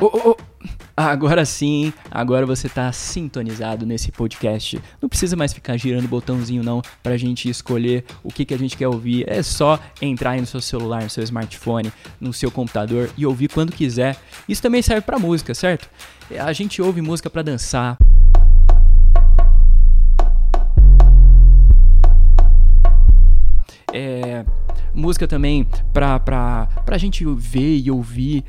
Oh, oh, oh. Agora sim, agora você tá sintonizado nesse podcast. Não precisa mais ficar girando o botãozinho não pra gente escolher o que, que a gente quer ouvir. É só entrar aí no seu celular, no seu smartphone, no seu computador e ouvir quando quiser. Isso também serve pra música, certo? A gente ouve música pra dançar. É, música também pra, pra, pra gente ver e ouvir.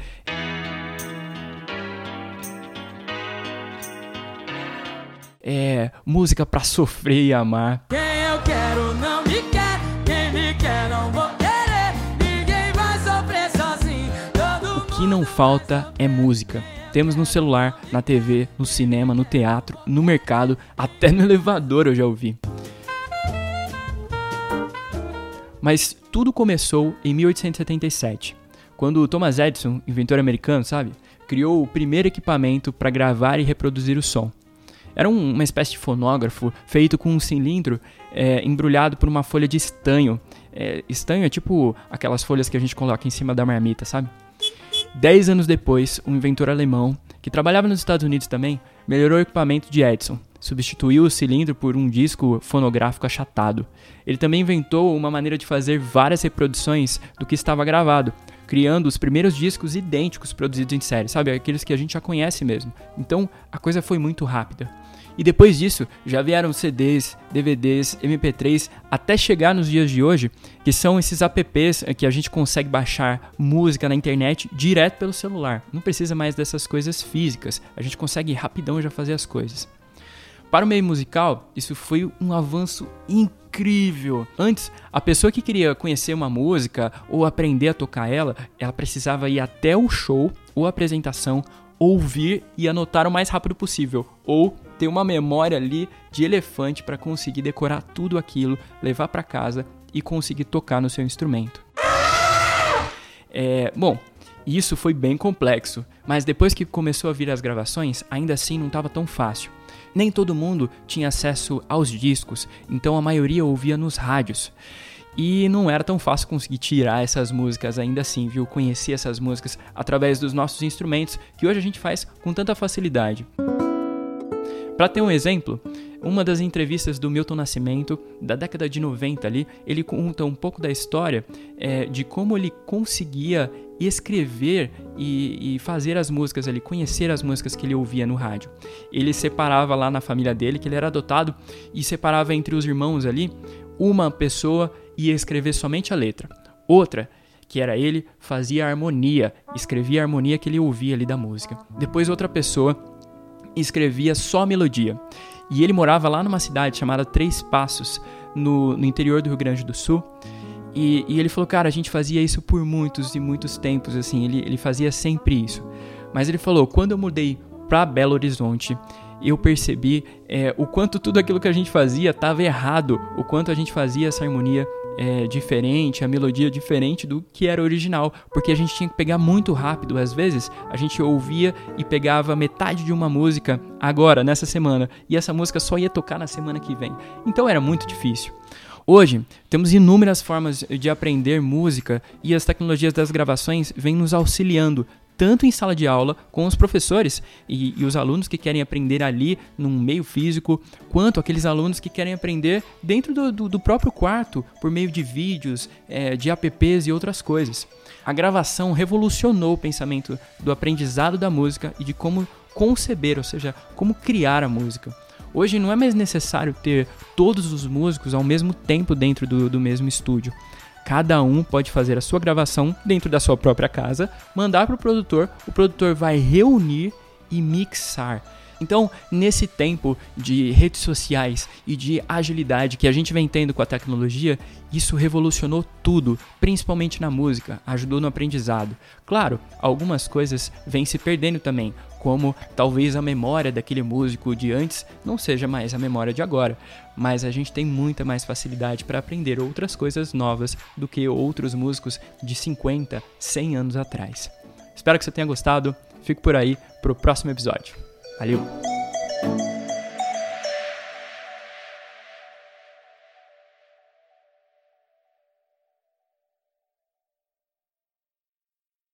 É, música pra sofrer e amar. Quem eu quero não me quer, quem me quer não vou querer. Ninguém vai sofrer sozinho. O que não falta é música. Temos no celular, na TV, no cinema, no teatro, no mercado, até no elevador eu já ouvi. Mas tudo começou em 1877, quando Thomas Edison, inventor americano, sabe, criou o primeiro equipamento para gravar e reproduzir o som. Era um- uma espécie de fonógrafo feito com um cilindro é, embrulhado por uma folha de estanho. É, estanho é tipo aquelas folhas que a gente coloca em cima da marmita, sabe? Dez anos depois, um inventor alemão, que trabalhava nos Estados Unidos também, melhorou o equipamento de Edison. Substituiu o cilindro por um disco fonográfico achatado. Ele também inventou uma maneira de fazer várias reproduções do que estava gravado, criando os primeiros discos idênticos produzidos em série, sabe? Aqueles que a gente já conhece mesmo. Então, a coisa foi muito rápida. E depois disso, já vieram CDs, DVDs, MP3, até chegar nos dias de hoje, que são esses apps que a gente consegue baixar música na internet direto pelo celular. Não precisa mais dessas coisas físicas, a gente consegue rapidão já fazer as coisas. Para o meio musical, isso foi um avanço incrível. Antes, a pessoa que queria conhecer uma música ou aprender a tocar ela, ela precisava ir até o show ou apresentação, ouvir e anotar o mais rápido possível, ou ter uma memória ali de elefante para conseguir decorar tudo aquilo, levar para casa e conseguir tocar no seu instrumento. É, bom, isso foi bem complexo, mas depois que começou a vir as gravações, ainda assim não estava tão fácil. Nem todo mundo tinha acesso aos discos, então a maioria ouvia nos rádios. E não era tão fácil conseguir tirar essas músicas ainda assim, viu? Conhecer essas músicas através dos nossos instrumentos, que hoje a gente faz com tanta facilidade. Para ter um exemplo, uma das entrevistas do Milton Nascimento, da década de 90 ali, ele conta um pouco da história é, de como ele conseguia escrever e, e fazer as músicas ali, conhecer as músicas que ele ouvia no rádio. Ele separava lá na família dele, que ele era adotado, e separava entre os irmãos ali, uma pessoa ia escrever somente a letra, outra que era ele, fazia a harmonia, escrevia a harmonia que ele ouvia ali da música. Depois outra pessoa escrevia só a melodia. E ele morava lá numa cidade chamada Três Passos, no, no interior do Rio Grande do Sul. E, e, ele falou, cara, a gente fazia isso por muitos e muitos tempos, assim, ele, ele fazia sempre isso. Mas ele falou, quando eu mudei para Belo Horizonte, eu percebi é, o quanto tudo aquilo que a gente fazia estava errado, o quanto a gente fazia essa harmonia é, diferente, a melodia diferente do que era original, porque a gente tinha que pegar muito rápido. Às vezes a gente ouvia e pegava metade de uma música agora, nessa semana, e essa música só ia tocar na semana que vem. Então era muito difícil. Hoje, temos inúmeras formas de aprender música e as tecnologias das gravações vêm nos auxiliando, tanto em sala de aula com os professores e, e, os alunos que querem aprender ali num meio físico, quanto aqueles alunos que querem aprender dentro do, do, do próprio quarto, por meio de vídeos, é, de apps e outras coisas. A gravação revolucionou o pensamento do aprendizado da música e de como conceber, ou seja, como criar a música. Hoje não é mais necessário ter todos os músicos ao mesmo tempo dentro do, do mesmo estúdio. Cada um pode fazer a sua gravação dentro da sua própria casa, mandar para o produtor, o produtor vai reunir e mixar. Então, nesse tempo de redes sociais e de agilidade que a gente vem tendo com a tecnologia, isso revolucionou tudo, principalmente na música, ajudou no aprendizado. Claro, algumas coisas vêm se perdendo também, como talvez a memória daquele músico de antes não seja mais a memória de agora, mas a gente tem muita mais facilidade para aprender outras coisas novas do que outros músicos de 50, 100 anos atrás. Espero que você tenha gostado. Fico por aí para o próximo episódio. Valeu!